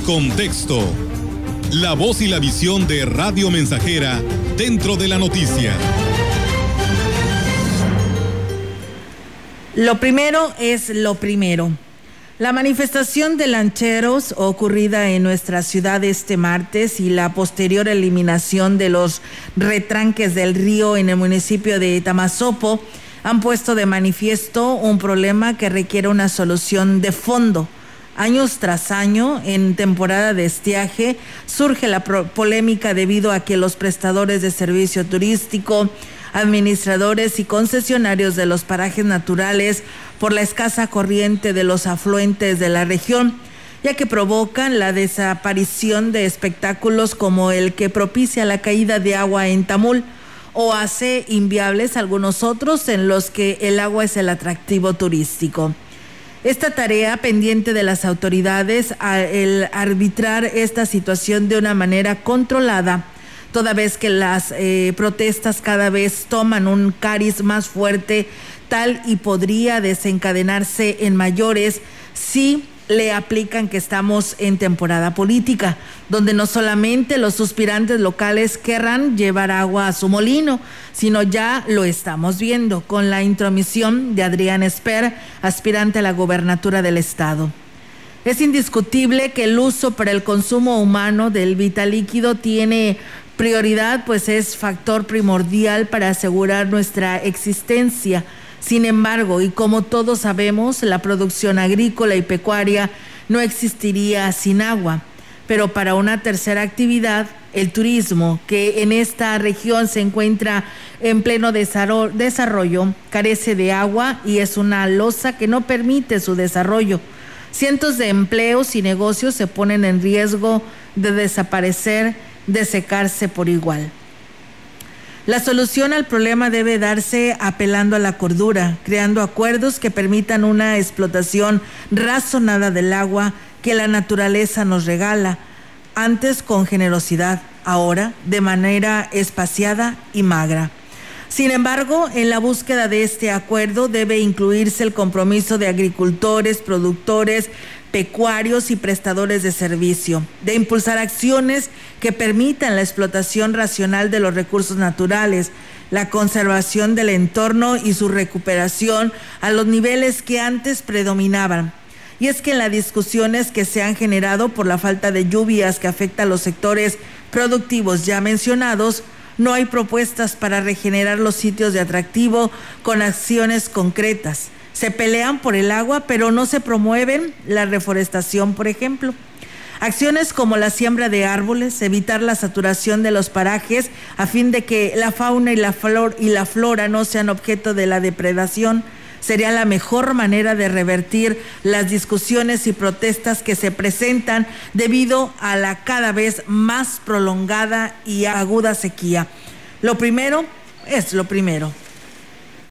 Contexto, la voz y la visión de Radio Mensajera dentro de la noticia. Lo primero es lo primero. La manifestación de lancheros ocurrida en nuestra ciudad este martes y la posterior eliminación de los retranques del río en el municipio de Tamazopo han puesto de manifiesto un problema que requiere una solución de fondo. Años tras año, en temporada de estiaje, surge la polémica debido a que los prestadores de servicio turístico, administradores y concesionarios de los parajes naturales por la escasa corriente de los afluentes de la región, ya que provocan la desaparición de espectáculos como el que propicia la caída de agua en Tamul o hace inviables algunos otros en los que el agua es el atractivo turístico. Esta tarea pendiente de las autoridades, el arbitrar esta situación de una manera controlada, toda vez que las eh, protestas cada vez toman un cariz más fuerte, tal y podría desencadenarse en mayores si le aplican que estamos en temporada política, donde no solamente los suspirantes locales querrán llevar agua a su molino, sino ya lo estamos viendo con la intromisión de Adrián Esper, aspirante a la gobernatura del estado. Es indiscutible que el uso para el consumo humano del vital líquido tiene prioridad, pues es factor primordial para asegurar nuestra existencia sin embargo, y como todos sabemos, la producción agrícola y pecuaria no existiría sin agua. Pero para una tercera actividad, el turismo, que en esta región se encuentra en pleno desarrollo, carece de agua y es una losa que no permite su desarrollo. Cientos de empleos y negocios se ponen en riesgo de desaparecer, de secarse por igual. La solución al problema debe darse apelando a la cordura, creando acuerdos que permitan una explotación razonada del agua que la naturaleza nos regala, antes con generosidad, ahora de manera espaciada y magra. Sin embargo, en la búsqueda de este acuerdo debe incluirse el compromiso de agricultores, productores, pecuarios y prestadores de servicio, de impulsar acciones que permitan la explotación racional de los recursos naturales, la conservación del entorno y su recuperación a los niveles que antes predominaban. Y es que en las discusiones que se han generado por la falta de lluvias que afecta a los sectores productivos ya mencionados, no hay propuestas para regenerar los sitios de atractivo con acciones concretas se pelean por el agua, pero no se promueven la reforestación, por ejemplo. Acciones como la siembra de árboles, evitar la saturación de los parajes a fin de que la fauna y la, flor, y la flora no sean objeto de la depredación, sería la mejor manera de revertir las discusiones y protestas que se presentan debido a la cada vez más prolongada y aguda sequía. Lo primero es lo primero.